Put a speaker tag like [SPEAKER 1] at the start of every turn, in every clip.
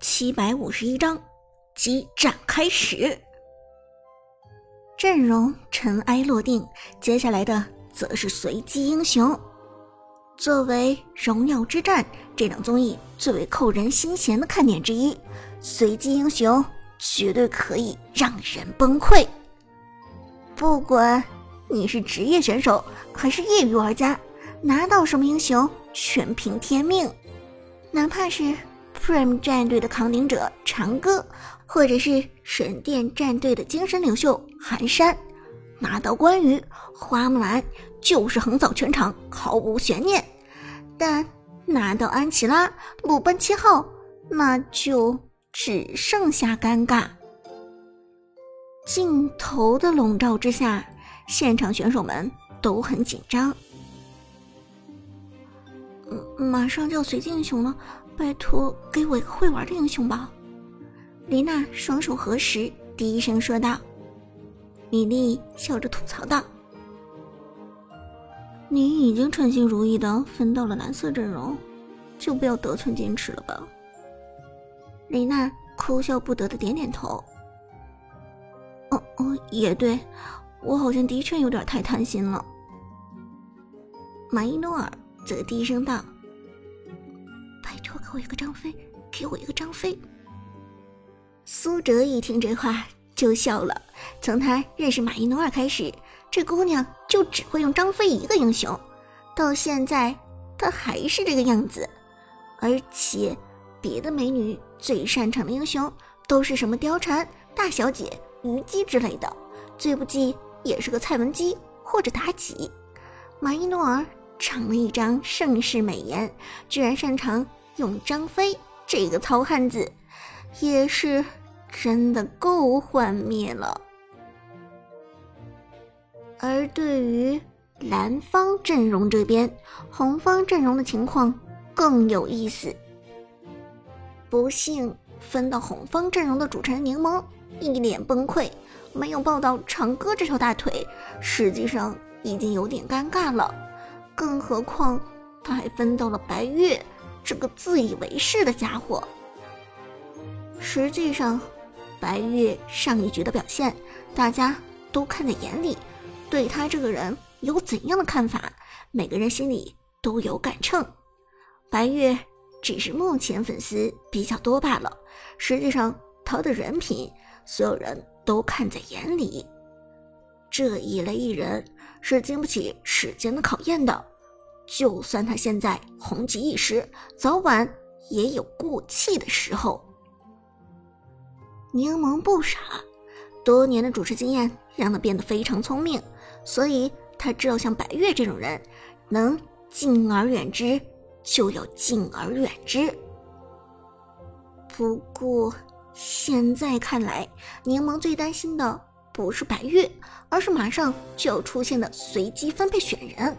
[SPEAKER 1] 七百五十一章，激战开始。阵容尘埃落定，接下来的则是随机英雄。作为《荣耀之战》这档综艺最为扣人心弦的看点之一，随机英雄绝对可以让人崩溃。不管你是职业选手还是业余玩家，拿到什么英雄全凭天命，哪怕是 Prime 战队的扛鼎者长歌，或者是神殿战队的精神领袖寒山，拿到关羽、花木兰就是横扫全场，毫无悬念。但拿到安琪拉、鲁班七号，那就只剩下尴尬。镜头的笼罩之下，现场选手们都很紧张。马上就要随机英雄了，拜托给我一个会玩的英雄吧！丽娜双手合十，低声说道。米莉笑着吐槽道：“你已经称心如意的分到了蓝色阵容，就不要得寸进尺了吧？”雷娜哭笑不得的点点头。哦哦，也对，我好像的确有点太贪心了。马伊诺尔则低声道：“，给我一个张飞，给我一个张飞。”苏哲一听这话就笑了。从他认识马伊诺尔开始，这姑娘就只会用张飞一个英雄，到现在她还是这个样子。而且，别的美女最擅长的英雄都是什么貂蝉、大小姐。虞姬之类的，最不济也是个蔡文姬或者妲己。马伊诺尔长了一张盛世美颜，居然擅长用张飞这个糙汉子，也是真的够幻灭了。而对于蓝方阵容这边，红方阵容的情况更有意思。不幸分到红方阵容的主持人柠檬。一脸崩溃，没有抱到长歌这条大腿，实际上已经有点尴尬了。更何况他还分到了白月这个自以为是的家伙。实际上，白月上一局的表现，大家都看在眼里。对他这个人有怎样的看法，每个人心里都有杆秤。白月只是目前粉丝比较多罢了，实际上他的人品。所有人都看在眼里，这一类艺人是经不起时间的考验的。就算他现在红极一时，早晚也有过气的时候。柠檬不傻，多年的主持经验让他变得非常聪明，所以他知道像白月这种人，能敬而远之，就要敬而远之。不过。现在看来，柠檬最担心的不是白月，而是马上就要出现的随机分配选人。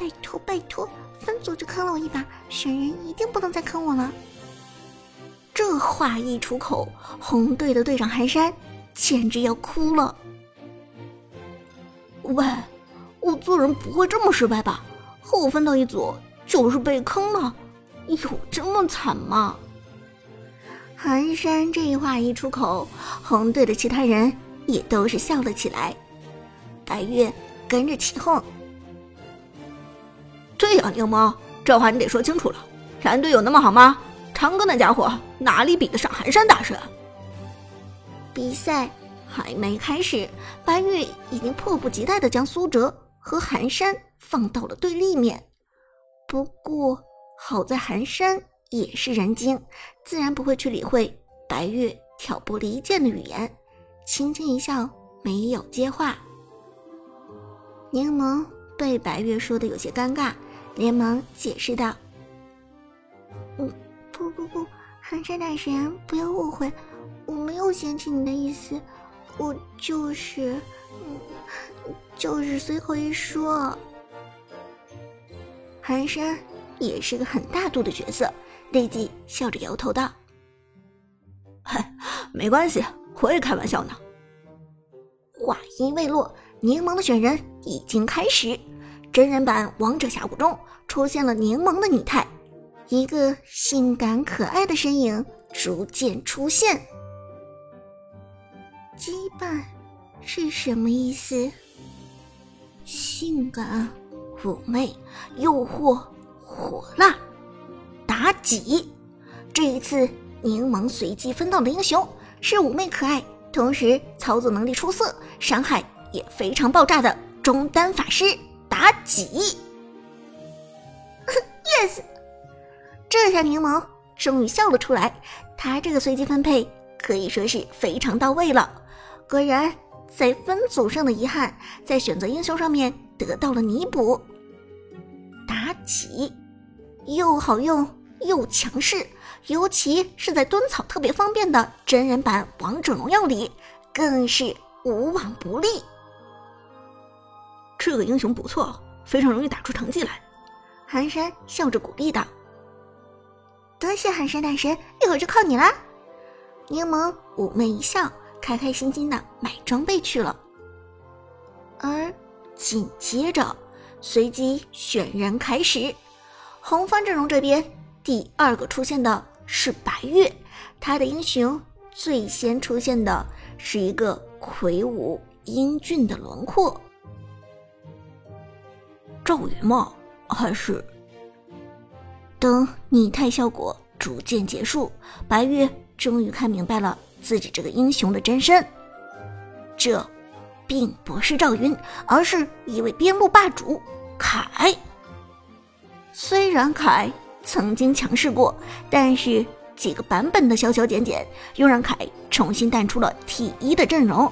[SPEAKER 1] 拜托拜托，分组就坑了我一把，选人一定不能再坑我了。这话一出口，红队的队长寒山简直要哭了。喂，我做人不会这么失败吧？和我分到一组就是被坑了，有这么惨吗？寒山这话一出口，红队的其他人也都是笑了起来。白月跟着起哄：“
[SPEAKER 2] 对呀，柠檬，这话你得说清楚了。蓝队有那么好吗？长歌那家伙哪里比得上寒山大神？”
[SPEAKER 1] 比赛还没开始，白月已经迫不及待的将苏哲和寒山放到了对立面。不过好在寒山。也是人精，自然不会去理会白月挑拨离间的语言，轻轻一笑，没有接话。柠檬被白月说的有些尴尬，连忙解释道：“嗯，不不不，寒山大神，不要误会，我没有嫌弃你的意思，我就是，嗯，就是随口一说。”寒山也是个很大度的角色。立即笑着摇头道：“
[SPEAKER 2] 嗨，没关系，我也开玩笑呢。”
[SPEAKER 1] 话音未落，柠檬的选人已经开始。真人版《王者峡谷》中出现了柠檬的拟态，一个性感可爱的身影逐渐出现。羁绊是什么意思？性感、妩媚、诱惑、火辣、妲己。这一次，柠檬随机分到的英雄是妩媚可爱，同时操作能力出色，伤害也非常爆炸的中单法师妲己。Yes，这下柠檬终于笑了出来。他这个随机分配可以说是非常到位了。果然，在分组上的遗憾，在选择英雄上面得到了弥补。妲己又好用又强势，尤其是在蹲草特别方便的真人版《王者荣耀》里，更是无往不利。
[SPEAKER 2] 这个英雄不错，非常容易打出成绩来。
[SPEAKER 1] 寒山笑着鼓励道：“多谢寒山大神，一会儿就靠你了。”柠檬妩媚一笑，开开心心的买装备去了。而紧接着，随机选人开始。红方阵容这边，第二个出现的是白月，他的英雄最先出现的是一个魁梧英俊的轮廓，
[SPEAKER 2] 赵云吗？还是
[SPEAKER 1] 等拟态效果逐渐结束，白月终于看明白了自己这个英雄的真身。这，并不是赵云，而是一位边路霸主凯。虽然凯曾经强势过，但是几个版本的小小减减，又让凯重新淡出了 T 一的阵容。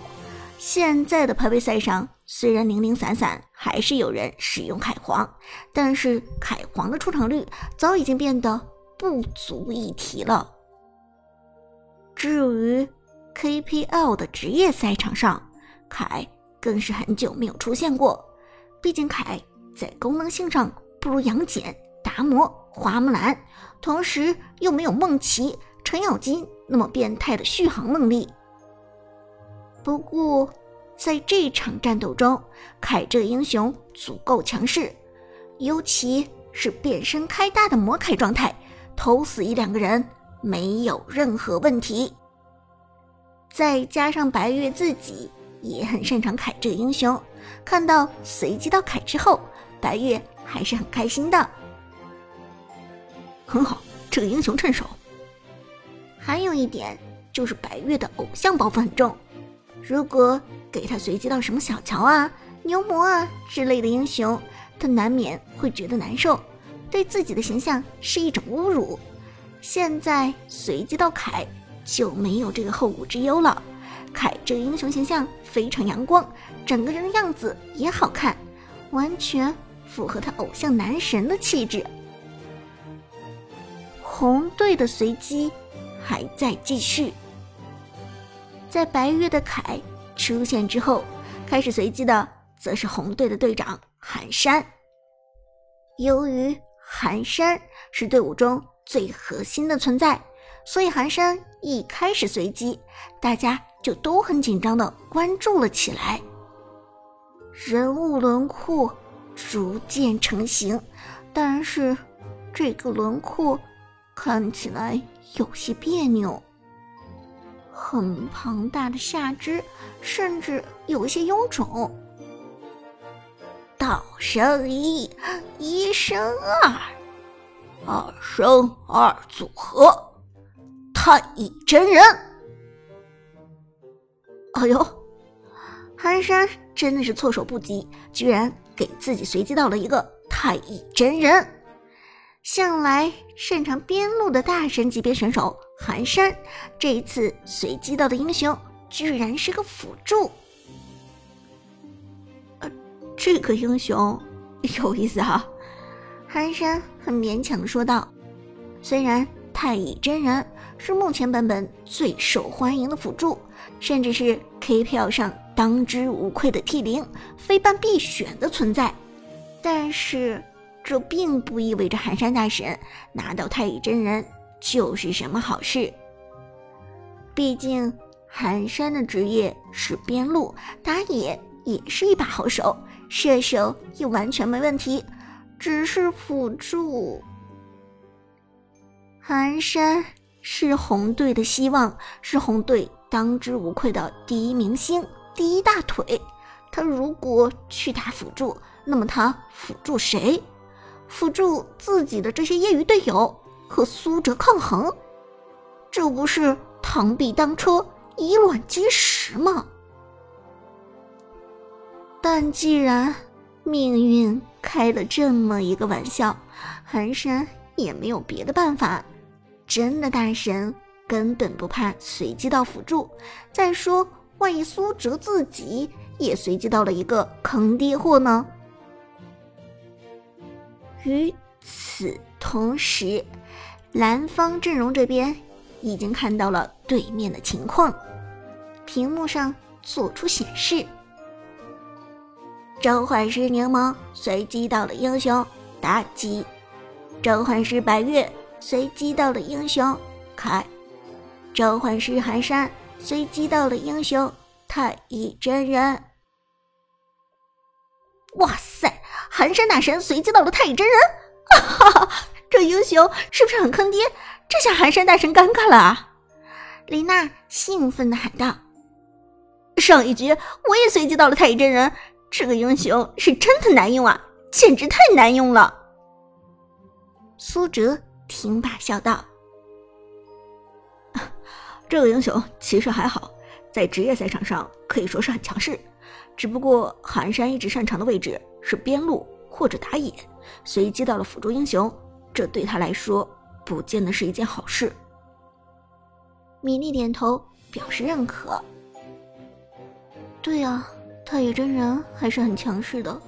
[SPEAKER 1] 现在的排位赛上。虽然零零散散还是有人使用凯皇，但是凯皇的出场率早已经变得不足一提了。至于 KPL 的职业赛场上，凯更是很久没有出现过。毕竟凯在功能性上不如杨戬、达摩、花木兰，同时又没有梦琪、程咬金那么变态的续航能力。不过。在这场战斗中，凯这个英雄足够强势，尤其是变身开大的魔凯状态，偷死一两个人没有任何问题。再加上白月自己也很擅长凯这个英雄，看到随机到凯之后，白月还是很开心的。
[SPEAKER 2] 很好，这个英雄趁手。
[SPEAKER 1] 还有一点就是白月的偶像包袱很重，如果。给他随机到什么小乔啊、牛魔啊之类的英雄，他难免会觉得难受，对自己的形象是一种侮辱。现在随机到凯就没有这个后顾之忧了。凯这个英雄形象非常阳光，整个人的样子也好看，完全符合他偶像男神的气质。红队的随机还在继续，在白月的凯。出现之后，开始随机的则是红队的队长寒山。由于寒山是队伍中最核心的存在，所以寒山一开始随机，大家就都很紧张的关注了起来。人物轮廓逐渐成型，但是这个轮廓看起来有些别扭。很庞大的下肢，甚至有一些臃肿。道生一，一生二，二生二组合，太乙真人。哎呦，寒山真的是措手不及，居然给自己随机到了一个太乙真人。向来擅长边路的大神级别选手寒山，这一次随机到的英雄居然是个辅助。
[SPEAKER 2] 呃，这个英雄 有意思啊！
[SPEAKER 1] 寒山很勉强的说道。虽然太乙真人是目前版本最受欢迎的辅助，甚至是 K 票上当之无愧的 T 零，非办必选的存在，但是。这并不意味着寒山大神拿到太乙真人就是什么好事。毕竟寒山的职业是边路打野，也是一把好手，射手也完全没问题。只是辅助，寒山是红队的希望，是红队当之无愧的第一明星、第一大腿。他如果去打辅助，那么他辅助谁？辅助自己的这些业余队友和苏哲抗衡？这不是螳臂当车，以卵击石吗？但既然命运开了这么一个玩笑，寒山也没有别的办法。真的大神根本不怕随机到辅助。再说，万一苏哲自己也随机到了一个坑爹货呢？与此同时，蓝方阵容这边已经看到了对面的情况，屏幕上做出显示。召唤师柠檬随机到了英雄妲己，召唤师白月随机到了英雄凯，召唤师寒山随机到了英雄太乙真人。
[SPEAKER 2] 哇塞，寒山大神随机到了太乙真人！哈哈，这英雄是不是很坑爹？这下寒山大神尴尬了啊！
[SPEAKER 1] 李娜兴奋的喊道：“
[SPEAKER 2] 上一局我也随机到了太乙真人。”这个英雄是真的难用啊，简直太难用了。
[SPEAKER 1] 苏哲听罢笑道：“
[SPEAKER 3] 这个英雄其实还好，在职业赛场上可以说是很强势。只不过寒山一直擅长的位置是边路或者打野，随机到了辅助英雄，这对他来说不见得是一件好事。”
[SPEAKER 1] 米莉点头表示认可。对啊。太乙真人还是很强势的，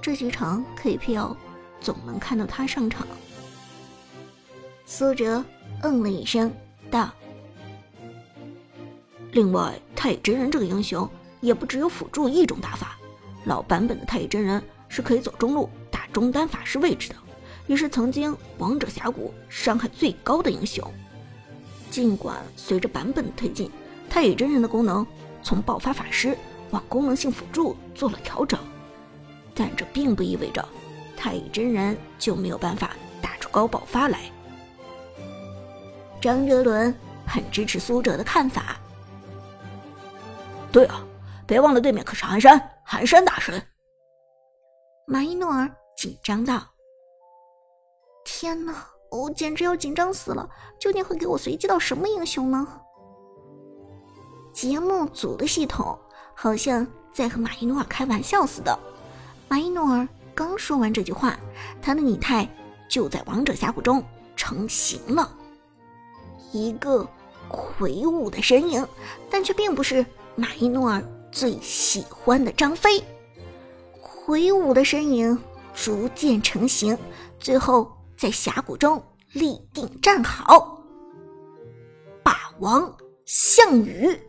[SPEAKER 1] 这几场 KPL 总能看到他上场。苏哲嗯了一声，道：“
[SPEAKER 3] 另外，太乙真人这个英雄也不只有辅助一种打法，老版本的太乙真人是可以走中路打中单法师位置的，也是曾经王者峡谷伤害最高的英雄。尽管随着版本的推进，太乙真人的功能从爆发法师。”往功能性辅助做了调整，但这并不意味着太乙真人就没有办法打出高爆发来。
[SPEAKER 1] 张哲伦很支持苏哲的看法。
[SPEAKER 3] 对啊，别忘了对面可是寒山，寒山大神。
[SPEAKER 1] 马伊诺尔紧张道：“天哪，我简直要紧张死了！究竟会给我随机到什么英雄呢？”节目组的系统。好像在和马伊诺尔开玩笑似的。马伊诺尔刚说完这句话，他的拟态就在王者峡谷中成型了，一个魁梧的身影，但却并不是马伊诺尔最喜欢的张飞。魁梧的身影逐渐成型，最后在峡谷中立定站好。霸王项羽。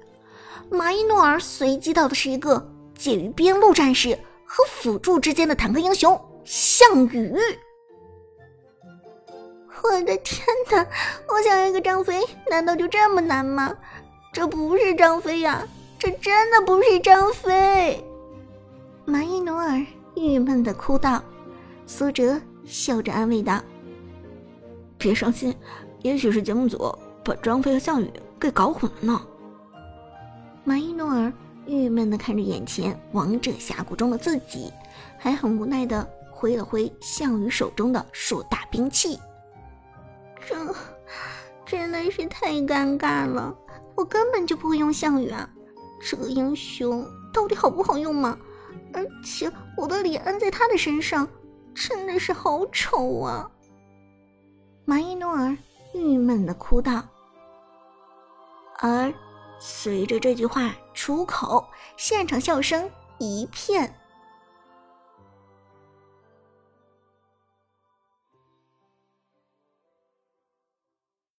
[SPEAKER 1] 马伊诺尔随机到的是一个介于边路战士和辅助之间的坦克英雄项羽。我的天哪！我想要一个张飞，难道就这么难吗？这不是张飞呀，这真的不是张飞！马伊诺尔郁闷的哭道。苏哲笑着安慰道：“
[SPEAKER 3] 别伤心，也许是节目组把张飞和项羽给搞混了呢。”
[SPEAKER 1] 马伊诺尔郁闷的看着眼前王者峡谷中的自己，还很无奈的挥了挥项羽手中的硕大兵器。这真的是太尴尬了，我根本就不会用项羽啊！这个英雄到底好不好用吗？而且我的脸摁在他的身上，真的是好丑啊！马伊诺尔郁闷的哭道，而。随着这句话出口，现场笑声一片。